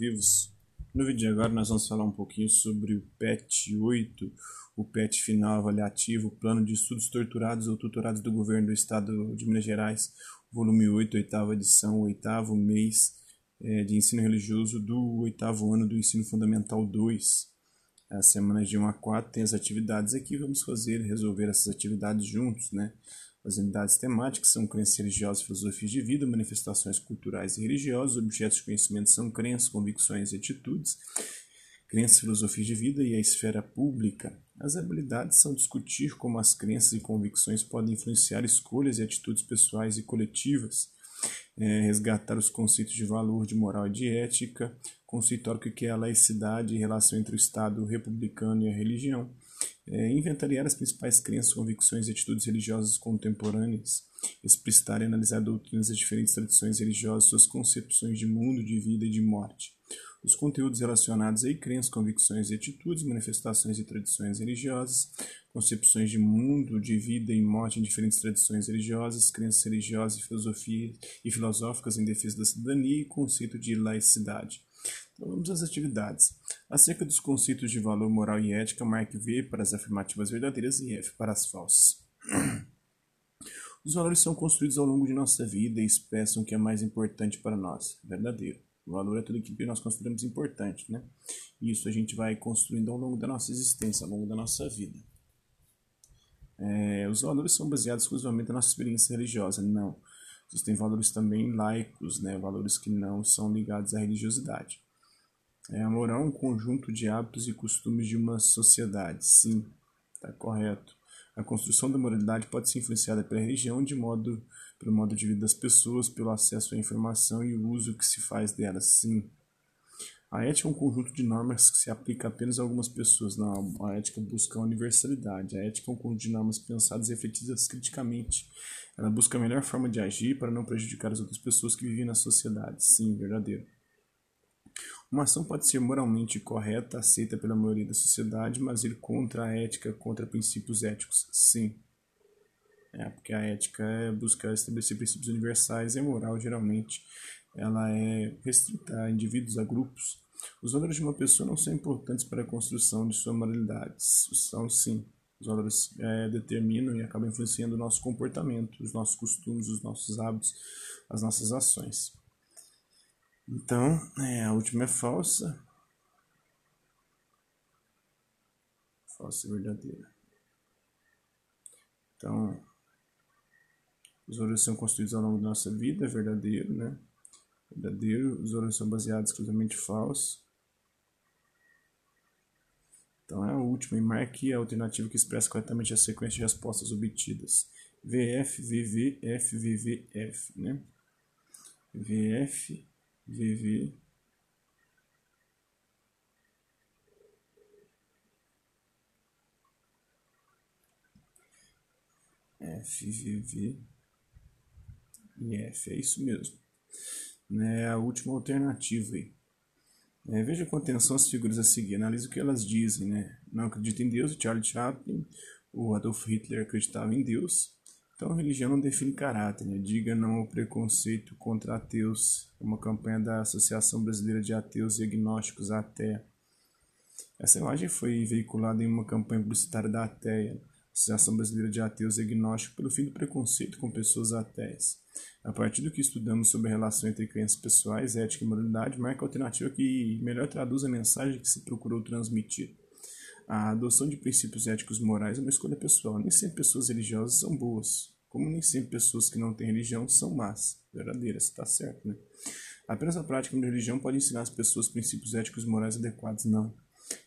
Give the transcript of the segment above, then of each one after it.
vivos. No vídeo de agora nós vamos falar um pouquinho sobre o PET 8, o PET final avaliativo, Plano de Estudos Torturados ou Tuturados do Governo do Estado de Minas Gerais, volume 8, oitava edição, oitavo mês é, de ensino religioso do oitavo ano do ensino fundamental 2. As semanas de 1 a 4 tem as atividades aqui, vamos fazer, resolver essas atividades juntos, né? As unidades temáticas são crenças religiosas, filosofias de vida, manifestações culturais e religiosas, objetos de conhecimento são crenças, convicções e atitudes, crenças, filosofias de vida e a esfera pública. As habilidades são discutir como as crenças e convicções podem influenciar escolhas e atitudes pessoais e coletivas, é, resgatar os conceitos de valor, de moral e de ética, conceituar o que é a laicidade e relação entre o Estado republicano e a religião, é, inventariar as principais crenças, convicções e atitudes religiosas contemporâneas, explicitar e analisar doutrinas das diferentes tradições religiosas, suas concepções de mundo, de vida e de morte. Os conteúdos relacionados a crenças, convicções e atitudes, manifestações e tradições religiosas, concepções de mundo, de vida e morte em diferentes tradições religiosas, crenças religiosas e filosofias e filosóficas em defesa da cidadania e conceito de laicidade. Vamos às atividades. Acerca dos conceitos de valor moral e ética, marque V para as afirmativas verdadeiras e F para as falsas. Os valores são construídos ao longo de nossa vida e expressam o que é mais importante para nós. Verdadeiro. O valor é tudo aquilo que nós consideramos importante, né? E isso a gente vai construindo ao longo da nossa existência, ao longo da nossa vida. É, os valores são baseados exclusivamente na nossa experiência religiosa. Não. Existem valores também laicos, né? valores que não são ligados à religiosidade. É, a moral é um conjunto de hábitos e costumes de uma sociedade. Sim, está correto. A construção da moralidade pode ser influenciada pela religião, de modo, pelo modo de vida das pessoas, pelo acesso à informação e o uso que se faz delas. Sim. A ética é um conjunto de normas que se aplica apenas a algumas pessoas. Não, a ética busca a universalidade. A ética é um conjunto de normas pensadas e refletidas criticamente. Ela busca a melhor forma de agir para não prejudicar as outras pessoas que vivem na sociedade. Sim, verdadeiro. Uma ação pode ser moralmente correta, aceita pela maioria da sociedade, mas ir contra a ética, contra princípios éticos. Sim. É, porque a ética é buscar estabelecer princípios universais e a moral, geralmente, ela é restrita a indivíduos, a grupos. Os valores de uma pessoa não são importantes para a construção de sua moralidade. São sim. Os valores é, determinam e acabam influenciando o nosso comportamento, os nossos costumes, os nossos hábitos, as nossas ações. Então, é, a última é falsa. Falsa e verdadeira. Então, os valores são construídos ao longo da nossa vida, é verdadeiro, né? Verdadeiro. Os valores são baseados exclusivamente falsos. Então é a última, e marque a alternativa que expressa corretamente a sequência de respostas obtidas. VF, VV, F, né? VF, VV, F, VV e F, é isso mesmo. É a última alternativa aí. É, veja com atenção as figuras a seguir, analise o que elas dizem. Né? Não acredita em Deus, Charlie Chaplin, o Adolf Hitler acreditava em Deus. Então, religião não define caráter. Né? Diga não ao preconceito contra ateus. É uma campanha da Associação Brasileira de Ateus e Agnósticos, ATEA. Essa imagem foi veiculada em uma campanha publicitária da ATEA, Associação Brasileira de Ateus e Agnósticos, pelo fim do preconceito com pessoas ateias. A partir do que estudamos sobre a relação entre crenças pessoais, ética e moralidade, marca a alternativa que melhor traduz a mensagem que se procurou transmitir. A adoção de princípios éticos morais é uma escolha pessoal. Nem sempre pessoas religiosas são boas, como nem sempre pessoas que não têm religião são más. Verdadeiras, está certo, né? Apenas a prática de religião pode ensinar as pessoas princípios éticos morais adequados, não.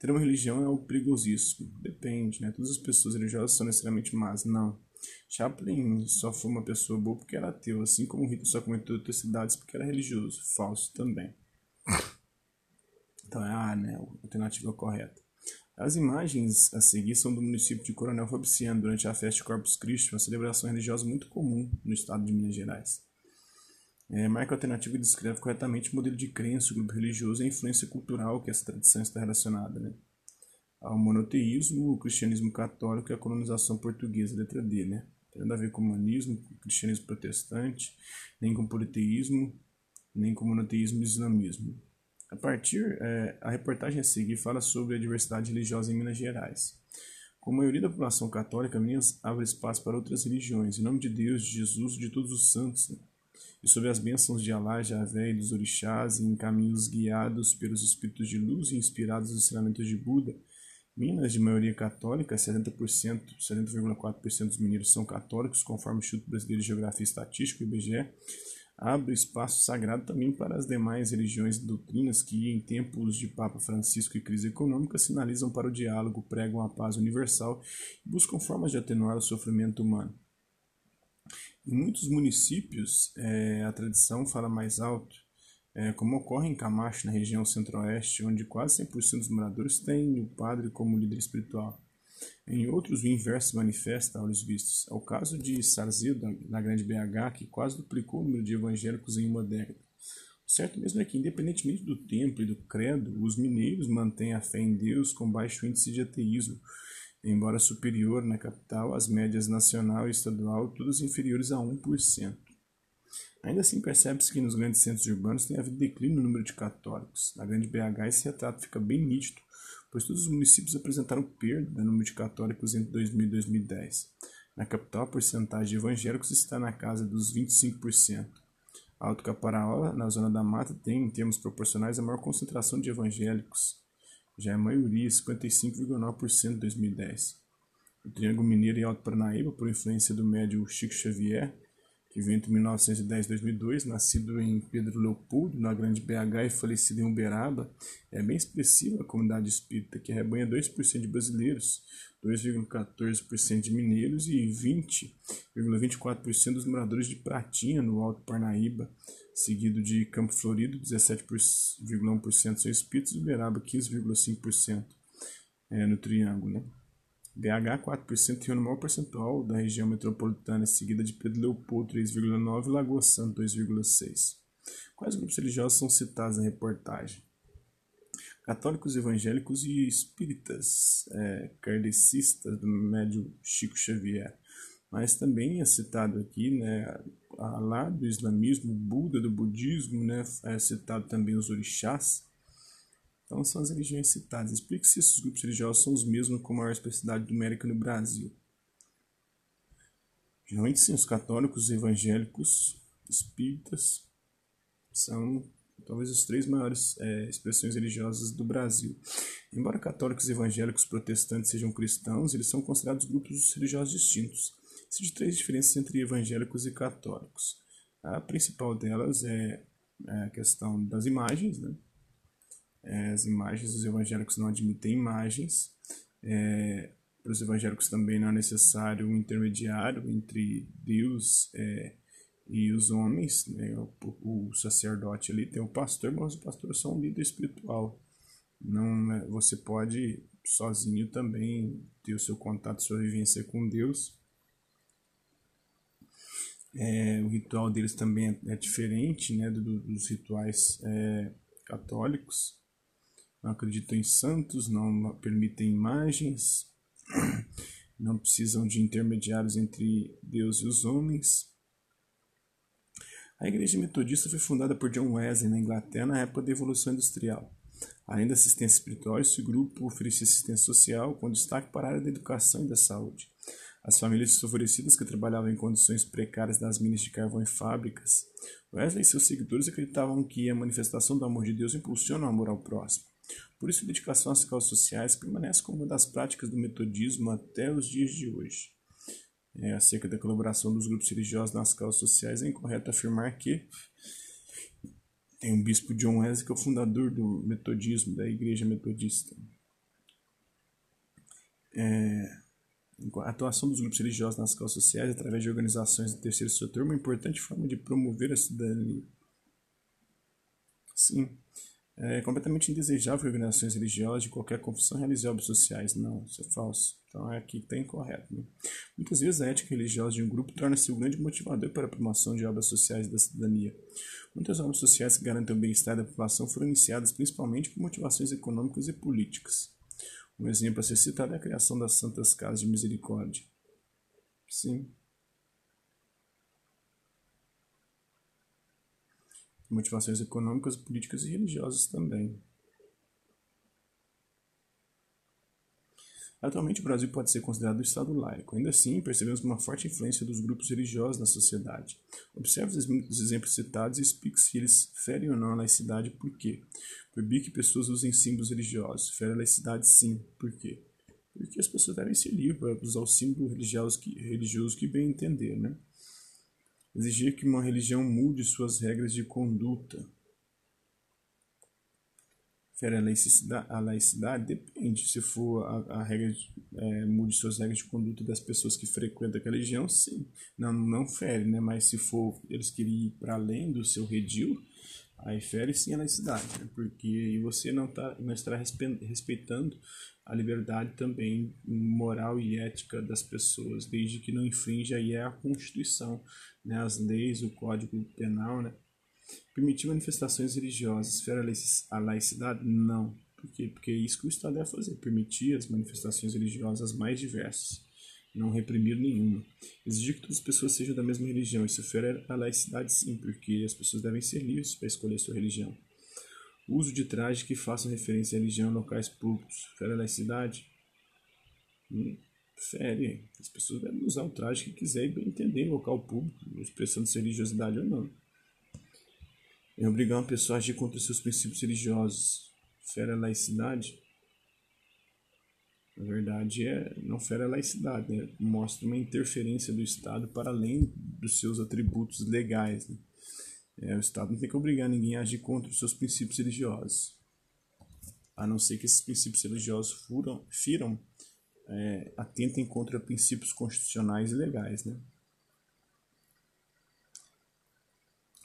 Ter uma religião é algo perigosíssimo. Depende, né? Todas as pessoas religiosas são necessariamente más, não. Chaplin só foi uma pessoa boa porque era ateu, assim como Hitler só cometeu atrocidades porque era religioso. Falso também. Então é a, né, a alternativa correta. As imagens a seguir são do município de Coronel Fabriciano durante a festa de Corpus Christi, uma celebração religiosa muito comum no estado de Minas Gerais. É, marca alternativa que descreve corretamente o modelo de crença, o grupo religioso e a influência cultural que essa tradição está relacionada. Né? ao monoteísmo, o cristianismo católico e a colonização portuguesa, letra D, né? Tem nada a ver com humanismo, com cristianismo protestante, nem com politeísmo, nem com monoteísmo e islamismo. A partir, é, a reportagem a seguir fala sobre a diversidade religiosa em Minas Gerais. Com a maioria da população católica, Minas abre espaço para outras religiões, em nome de Deus, de Jesus de todos os santos, né? e sob as bênçãos de Alá, Javé e dos orixás, em caminhos guiados pelos espíritos de luz e inspirados nos ensinamentos de Buda, Minas, de maioria católica, 70%, 70,4% dos mineiros são católicos, conforme o Instituto Brasileiro de Geografia e Estatística, IBGE, abre espaço sagrado também para as demais religiões e doutrinas que, em tempos de Papa Francisco e crise econômica, sinalizam para o diálogo, pregam a paz universal e buscam formas de atenuar o sofrimento humano. Em muitos municípios, é, a tradição fala mais alto, é, como ocorre em Camacho, na região centro-oeste, onde quase 100% dos moradores têm o padre como líder espiritual. Em outros, o inverso se manifesta a olhos vistos. É o caso de Sarzedo, na Grande BH, que quase duplicou o número de evangélicos em uma década. O certo mesmo é que, independentemente do templo e do credo, os mineiros mantêm a fé em Deus com baixo índice de ateísmo, embora superior na capital, as médias nacional e estadual todas inferiores a 1%. Ainda assim, percebe-se que nos grandes centros urbanos tem havido declínio no número de católicos. Na Grande BH, esse retrato fica bem nítido, pois todos os municípios apresentaram perda no número de católicos entre 2000 e 2010. Na capital, a porcentagem de evangélicos está na casa dos 25%. Alto Caparaó, na zona da mata, tem, em termos proporcionais, a maior concentração de evangélicos. Já é maioria, 55,9% em 2010. O Triângulo Mineiro e Alto Paranaíba, por influência do médio Chico Xavier, que veio entre 1910 e 2002, nascido em Pedro Leopoldo, na Grande BH e falecido em Uberaba, é bem expressiva a comunidade espírita, que arrebanha 2% de brasileiros, 2,14% de mineiros e 20,24% dos moradores de Pratinha, no Alto Parnaíba, seguido de Campo Florido, 17,1% são espíritos e Uberaba, 15,5% é, no Triângulo. Né? BH 4% tem o maior percentual da região metropolitana, seguida de Pedro Leopoldo 3,9% e Lagoa Santa 2,6%. Quais grupos religiosos são citados na reportagem? Católicos evangélicos e espíritas, é, kardecistas do médio Chico Xavier. Mas também é citado aqui, né, lá do islamismo, Buda do budismo, né, é citado também os orixás, então são as religiões citadas. Explique se esses grupos religiosos são os mesmos com maior especificidade numérica no Brasil. Geralmente sim, os católicos, os evangélicos, espíritas são talvez as três maiores é, expressões religiosas do Brasil. Embora católicos, evangélicos, protestantes sejam cristãos, eles são considerados grupos religiosos distintos. Existem três diferenças entre evangélicos e católicos. A principal delas é, é a questão das imagens, né? É, as imagens, os evangélicos não admitem imagens. É, para os evangélicos também não é necessário um intermediário entre Deus é, e os homens. Né? O, o, sacerdote ali tem o pastor, mas o pastor é só um líder espiritual. Não, é, você pode sozinho também ter o seu contato, sua vivência com Deus. É, o ritual deles também é, é diferente né, do, dos rituais é, católicos não acreditam em santos, não permitem imagens, não precisam de intermediários entre Deus e os homens. A Igreja Metodista foi fundada por John Wesley na Inglaterra na época da Evolução Industrial. Além da assistência espiritual, esse grupo oferecia assistência social com destaque para a área da educação e da saúde. As famílias desfavorecidas que trabalhavam em condições precárias nas minas de carvão e fábricas. Wesley e seus seguidores acreditavam que a manifestação do amor de Deus impulsiona o amor ao próximo. Por isso, a dedicação às causas sociais permanece como uma das práticas do metodismo até os dias de hoje. É, acerca da colaboração dos grupos religiosos nas causas sociais, é incorreto afirmar que tem um bispo John Wesley que é o fundador do metodismo, da igreja metodista. É, a atuação dos grupos religiosos nas causas sociais através de organizações do terceiro setor é uma importante forma de promover a cidadania. Sim, é completamente indesejável que organizações religiosas de qualquer confissão realizem obras sociais. Não, isso é falso. Então é aqui que está incorreto. Né? Muitas vezes a ética religiosa de um grupo torna-se o grande motivador para a promoção de obras sociais da cidadania. Muitas obras sociais que garantem o bem-estar da população foram iniciadas principalmente por motivações econômicas e políticas. Um exemplo a ser citado é a criação das Santas Casas de Misericórdia. Sim, motivações econômicas, políticas e religiosas também. Atualmente, o Brasil pode ser considerado um Estado laico. Ainda assim, percebemos uma forte influência dos grupos religiosos na sociedade. Observe os exemplos citados e explique se eles ferem ou não a laicidade por quê. Proibir que pessoas usem símbolos religiosos. Fere a laicidade, sim. Por quê? Porque as pessoas devem ser livres para usar o símbolo religioso que, religioso que bem entender, né? Exigir que uma religião mude suas regras de conduta fere a laicidade, a laicidade depende. Se for a, a regra, de, é, mude suas regras de conduta das pessoas que frequentam aquela religião, sim. Não, não fere, né? Mas se for eles querem ir para além do seu redil, aí fere sim a laicidade, né? Porque aí você não, tá, não estará respeitando a liberdade também moral e ética das pessoas, desde que não infrinja aí a Constituição, né? As leis, o Código Penal, né? Permitir manifestações religiosas fere a laicidade? Não. Por quê? Porque é isso que o Estado deve fazer, permitir as manifestações religiosas mais diversas, não reprimir nenhuma. Exigir que todas as pessoas sejam da mesma religião, isso fere a laicidade sim, porque as pessoas devem ser livres para escolher sua religião. Uso de trajes que façam referência à religião em locais públicos, fere a laicidade? Hum, fere. As pessoas devem usar o traje que quiser e bem entender em local público, expressando se religiosidade ou não em obrigar uma pessoa a agir contra seus princípios religiosos. Fere a laicidade? Na verdade, é, não fere a laicidade, né? mostra uma interferência do Estado para além dos seus atributos legais. Né? É, o Estado não tem que obrigar ninguém a agir contra os seus princípios religiosos, a não ser que esses princípios religiosos furam, firam, é, atentem contra princípios constitucionais e legais. Né?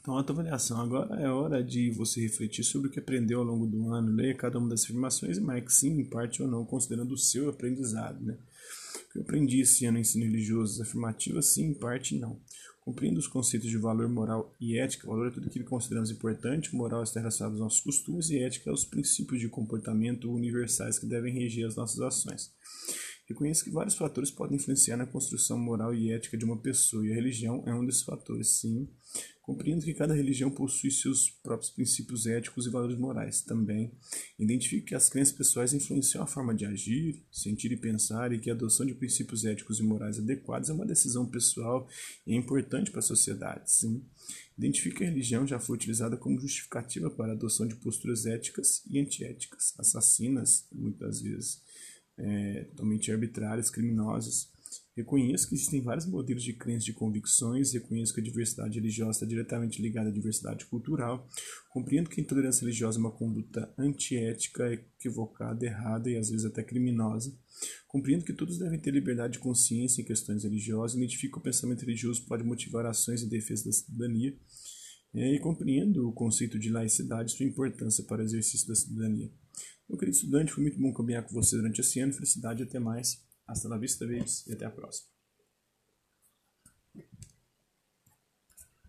Então, autoavaliação. Agora é hora de você refletir sobre o que aprendeu ao longo do ano, leia cada uma das afirmações e marque sim, em parte ou não, considerando o seu aprendizado. Né? O que eu aprendi esse ano no ensino religioso? Afirmativa, sim, em parte não. Cumprindo os conceitos de valor moral e ética, valor é tudo aquilo que consideramos importante, moral está relacionado aos nossos costumes e ética aos princípios de comportamento universais que devem reger as nossas ações. Reconheço que vários fatores podem influenciar na construção moral e ética de uma pessoa, e a religião é um desses fatores, sim. Compreendo que cada religião possui seus próprios princípios éticos e valores morais também. Identifico que as crenças pessoais influenciam a forma de agir, sentir e pensar, e que a adoção de princípios éticos e morais adequados é uma decisão pessoal e é importante para a sociedade, sim. Identifico que a religião já foi utilizada como justificativa para a adoção de posturas éticas e antiéticas, assassinas, muitas vezes é, totalmente arbitrárias, criminosas. Reconheço que existem vários modelos de crenças e convicções, reconheço que a diversidade religiosa está diretamente ligada à diversidade cultural, compreendo que a intolerância religiosa é uma conduta antiética, equivocada, errada e às vezes até criminosa. Compreendo que todos devem ter liberdade de consciência em questões religiosas, identifico que o pensamento religioso pode motivar ações em defesa da cidadania, é, e compreendo o conceito de laicidade e sua importância para o exercício da cidadania. Meu querido estudante, foi muito bom caminhar com você durante esse ano. Felicidade, até mais. Hasta la vista, babies, e até a próxima.